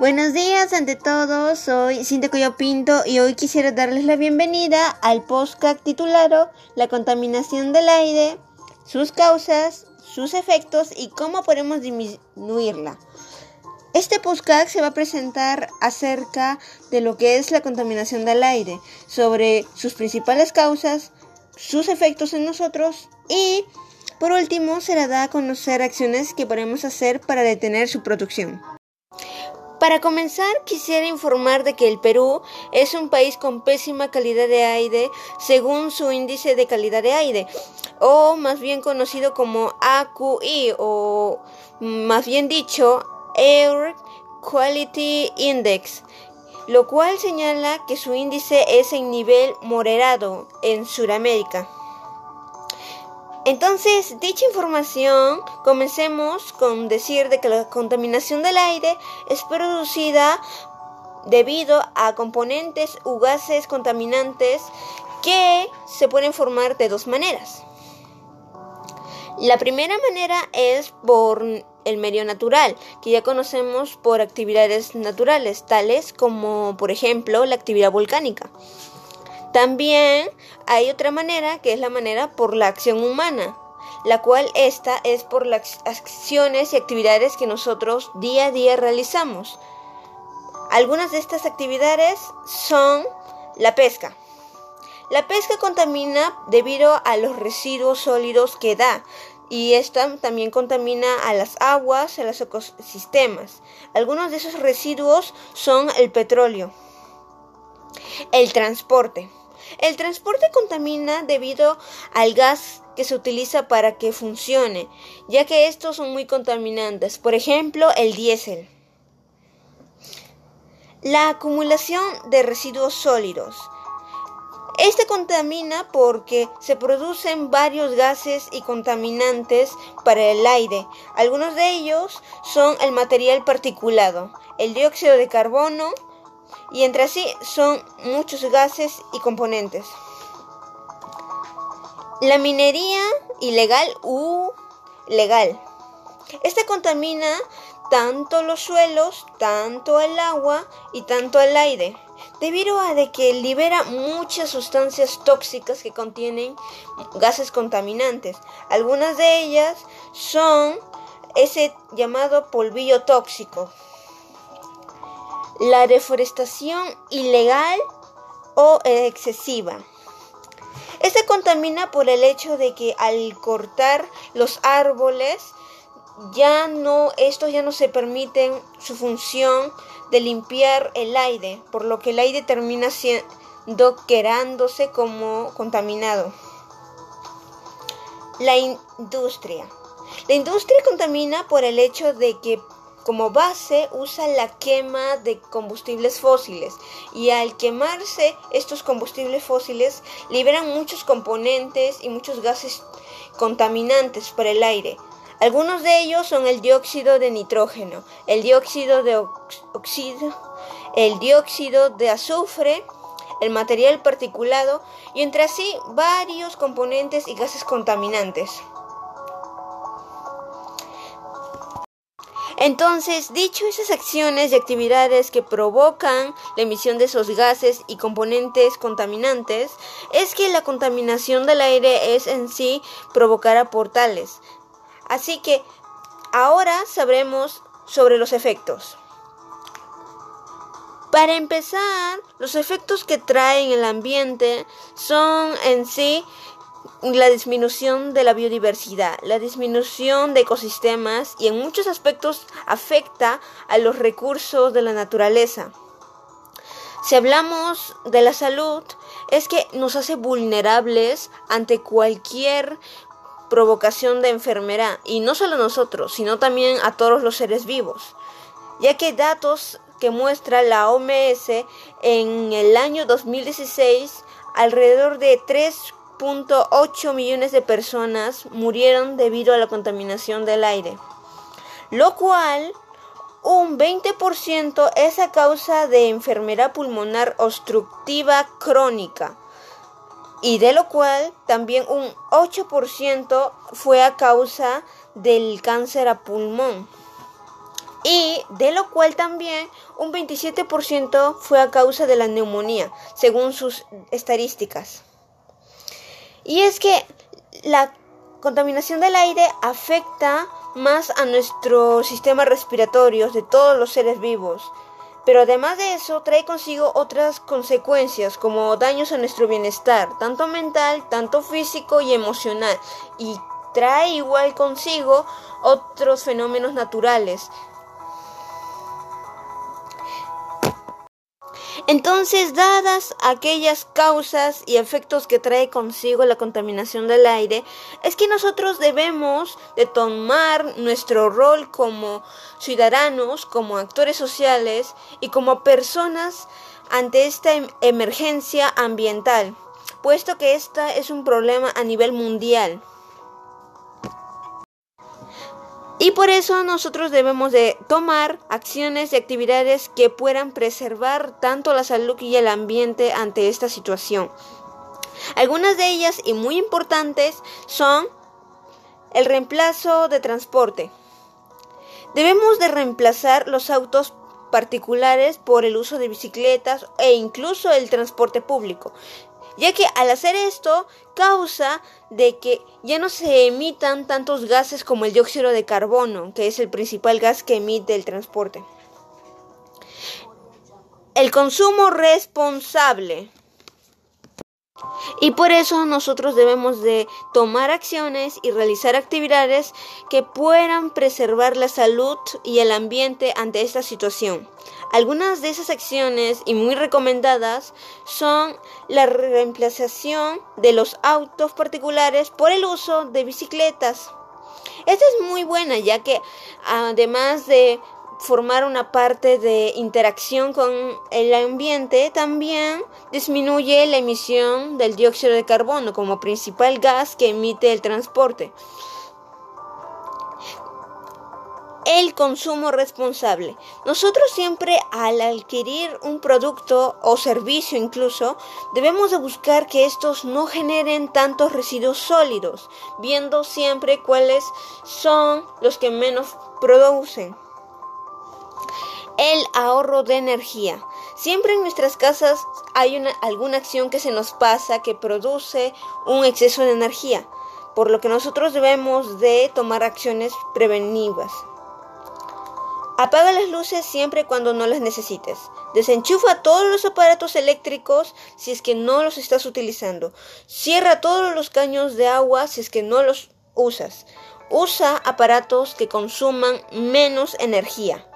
Buenos días ante todos, soy Cintia Coyo Pinto y hoy quisiera darles la bienvenida al podcast titulado La contaminación del aire, sus causas, sus efectos y cómo podemos disminuirla. Este podcast se va a presentar acerca de lo que es la contaminación del aire, sobre sus principales causas, sus efectos en nosotros y por último se da a conocer acciones que podemos hacer para detener su producción. Para comenzar, quisiera informar de que el Perú es un país con pésima calidad de aire según su índice de calidad de aire, o más bien conocido como AQI, o más bien dicho, Air Quality Index, lo cual señala que su índice es en nivel moderado en Sudamérica. Entonces, dicha información, comencemos con decir de que la contaminación del aire es producida debido a componentes u gases contaminantes que se pueden formar de dos maneras. La primera manera es por el medio natural, que ya conocemos por actividades naturales, tales como, por ejemplo, la actividad volcánica. También hay otra manera, que es la manera por la acción humana, la cual esta es por las acciones y actividades que nosotros día a día realizamos. Algunas de estas actividades son la pesca. La pesca contamina debido a los residuos sólidos que da, y esta también contamina a las aguas, a los ecosistemas. Algunos de esos residuos son el petróleo. El transporte. El transporte contamina debido al gas que se utiliza para que funcione, ya que estos son muy contaminantes. Por ejemplo, el diésel. La acumulación de residuos sólidos. Este contamina porque se producen varios gases y contaminantes para el aire. Algunos de ellos son el material particulado, el dióxido de carbono y entre sí son muchos gases y componentes. La minería ilegal u legal. Esta contamina tanto los suelos, tanto el agua y tanto el aire debido a de que libera muchas sustancias tóxicas que contienen gases contaminantes. Algunas de ellas son ese llamado polvillo tóxico. La deforestación ilegal o excesiva. Esta contamina por el hecho de que al cortar los árboles ya no estos ya no se permiten su función de limpiar el aire, por lo que el aire termina siendo quedándose como contaminado. La industria. La industria contamina por el hecho de que como base usa la quema de combustibles fósiles y al quemarse estos combustibles fósiles liberan muchos componentes y muchos gases contaminantes para el aire, algunos de ellos son el dióxido de nitrógeno, el dióxido de oxígeno, el dióxido de azufre, el material particulado y entre así varios componentes y gases contaminantes. Entonces, dicho esas acciones y actividades que provocan la emisión de esos gases y componentes contaminantes, es que la contaminación del aire es en sí provocada por tales, Así que ahora sabremos sobre los efectos. Para empezar, los efectos que traen el ambiente son en sí la disminución de la biodiversidad, la disminución de ecosistemas y en muchos aspectos afecta a los recursos de la naturaleza. Si hablamos de la salud, es que nos hace vulnerables ante cualquier provocación de enfermedad, y no solo a nosotros, sino también a todos los seres vivos, ya que datos que muestra la OMS en el año 2016, alrededor de 3.8 millones de personas murieron debido a la contaminación del aire, lo cual un 20% es a causa de enfermedad pulmonar obstructiva crónica y de lo cual también un 8% fue a causa del cáncer a pulmón. y de lo cual también un 27% fue a causa de la neumonía, según sus estadísticas. Y es que la contaminación del aire afecta más a nuestro sistema respiratorio de todos los seres vivos. Pero además de eso, trae consigo otras consecuencias como daños a nuestro bienestar, tanto mental, tanto físico y emocional. Y trae igual consigo otros fenómenos naturales, Entonces, dadas aquellas causas y efectos que trae consigo la contaminación del aire, es que nosotros debemos de tomar nuestro rol como ciudadanos, como actores sociales y como personas ante esta em-, emergencia ambiental, puesto que esta es un problema a nivel mundial. Y por eso nosotros debemos de tomar acciones y actividades que puedan preservar tanto la salud y el ambiente ante esta situación. Algunas de ellas y muy importantes son el reemplazo de transporte. Debemos de reemplazar los autos particulares por el uso de bicicletas e incluso el transporte público ya que al hacer esto causa de que ya no se emitan tantos gases como el dióxido de carbono, que es el principal gas que emite el transporte. El consumo responsable. Y por eso nosotros debemos de tomar acciones y realizar actividades que puedan preservar la salud y el ambiente ante esta situación. Algunas de esas acciones y muy recomendadas son la reemplazación de los autos particulares por el uso de bicicletas. Esta es muy buena ya que además de formar una parte de interacción con el ambiente, también disminuye la emisión del dióxido de carbono como principal gas que emite el transporte el consumo responsable. Nosotros siempre al adquirir un producto o servicio incluso, debemos de buscar que estos no generen tantos residuos sólidos, viendo siempre cuáles son los que menos producen. El ahorro de energía. Siempre en nuestras casas hay una, alguna acción que se nos pasa que produce un exceso de energía, por lo que nosotros debemos de tomar acciones preventivas. Apaga las luces siempre cuando no las necesites. Desenchufa todos los aparatos eléctricos si es que no los estás utilizando. Cierra todos los caños de agua si es que no los usas. Usa aparatos que consuman menos energía.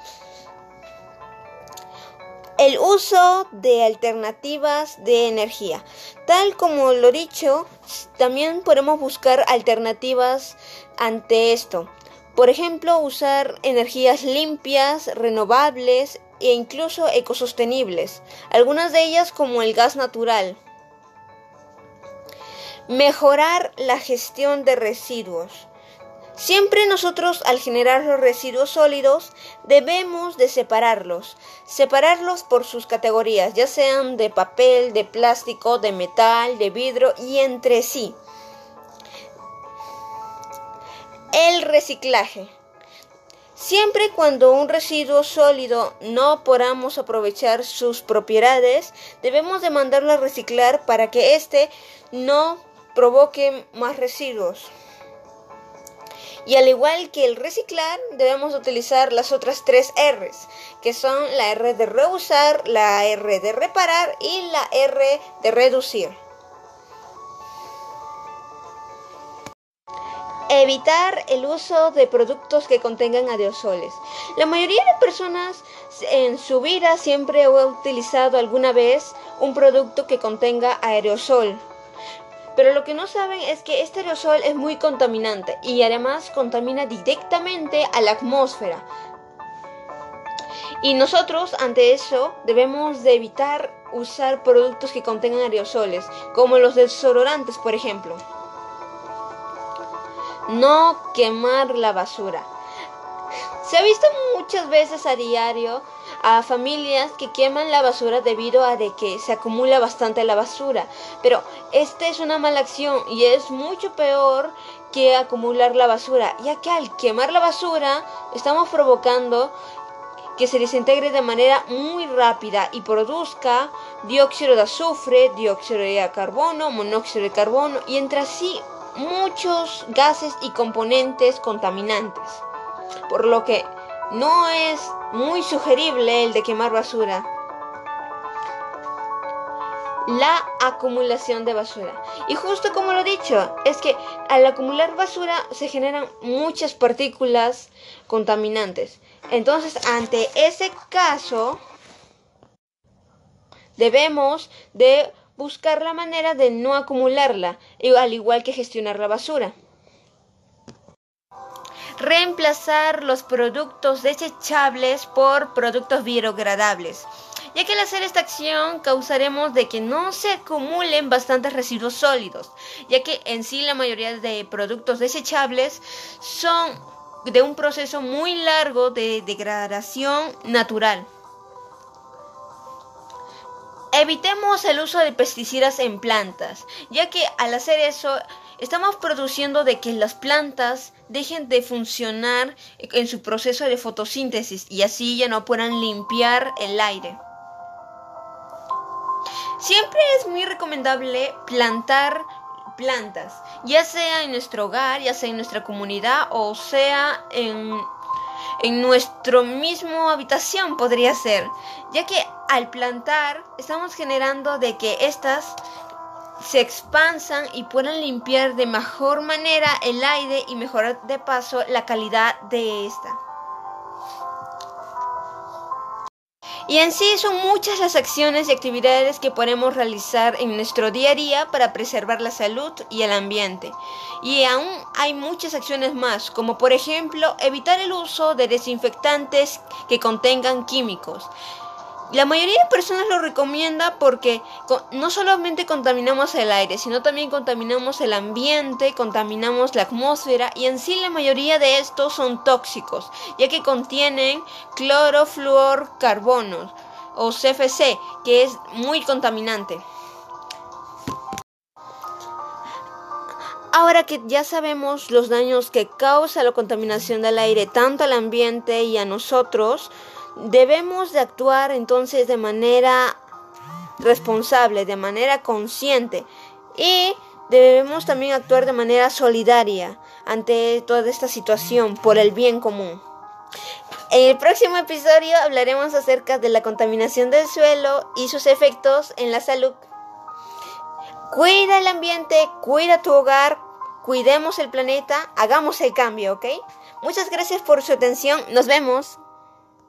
El uso de alternativas de energía. Tal como lo dicho, también podemos buscar alternativas ante esto. Por ejemplo, usar energías limpias, renovables e incluso ecosostenibles, algunas de ellas como el gas natural. Mejorar la gestión de residuos. Siempre nosotros al generar los residuos sólidos debemos de separarlos, separarlos por sus categorías, ya sean de papel, de plástico, de metal, de vidrio y entre sí. El reciclaje. Siempre cuando un residuo sólido no podamos aprovechar sus propiedades, debemos de mandarlo a reciclar para que éste no provoque más residuos. Y al igual que el reciclar, debemos utilizar las otras tres R's, que son la R de reusar, la R de reparar y la R de reducir. Evitar el uso de productos que contengan aerosoles. La mayoría de personas en su vida siempre ha utilizado alguna vez un producto que contenga aerosol. Pero lo que no saben es que este aerosol es muy contaminante y además contamina directamente a la atmósfera. Y nosotros ante eso debemos de evitar usar productos que contengan aerosoles, como los desodorantes, por ejemplo. No quemar la basura. Se ha visto muchas veces a diario a familias que queman la basura debido a de que se acumula bastante la basura. Pero esta es una mala acción y es mucho peor que acumular la basura, ya que al quemar la basura estamos provocando que se desintegre de manera muy rápida y produzca dióxido de azufre, dióxido de carbono, monóxido de carbono y entre así muchos gases y componentes contaminantes. Por lo que no es muy sugerible el de quemar basura la acumulación de basura. Y justo como lo he dicho, es que al acumular basura se generan muchas partículas contaminantes. Entonces, ante ese caso, debemos de buscar la manera de no acumularla, al igual que gestionar la basura. Reemplazar los productos desechables por productos biodegradables ya que al hacer esta acción causaremos de que no se acumulen bastantes residuos sólidos, ya que en sí la mayoría de productos desechables son de un proceso muy largo de degradación natural. Evitemos el uso de pesticidas en plantas, ya que al hacer eso estamos produciendo de que las plantas dejen de funcionar en su proceso de fotosíntesis y así ya no puedan limpiar el aire. Siempre es muy recomendable plantar plantas, ya sea en nuestro hogar, ya sea en nuestra comunidad o sea en, en nuestro mismo habitación podría ser, ya que al plantar estamos generando de que estas se expansan y puedan limpiar de mejor manera el aire y mejorar de paso la calidad de esta. Y en sí son muchas las acciones y actividades que podemos realizar en nuestro día a día para preservar la salud y el ambiente. Y aún hay muchas acciones más, como por ejemplo evitar el uso de desinfectantes que contengan químicos. La mayoría de personas lo recomienda porque no solamente contaminamos el aire, sino también contaminamos el ambiente, contaminamos la atmósfera y en sí la mayoría de estos son tóxicos, ya que contienen clorofluorcarbonos o CFC, que es muy contaminante. Ahora que ya sabemos los daños que causa la contaminación del aire tanto al ambiente y a nosotros, Debemos de actuar entonces de manera responsable, de manera consciente y debemos también actuar de manera solidaria ante toda esta situación por el bien común. En el próximo episodio hablaremos acerca de la contaminación del suelo y sus efectos en la salud. Cuida el ambiente, cuida tu hogar, cuidemos el planeta, hagamos el cambio, ¿ok? Muchas gracias por su atención, nos vemos.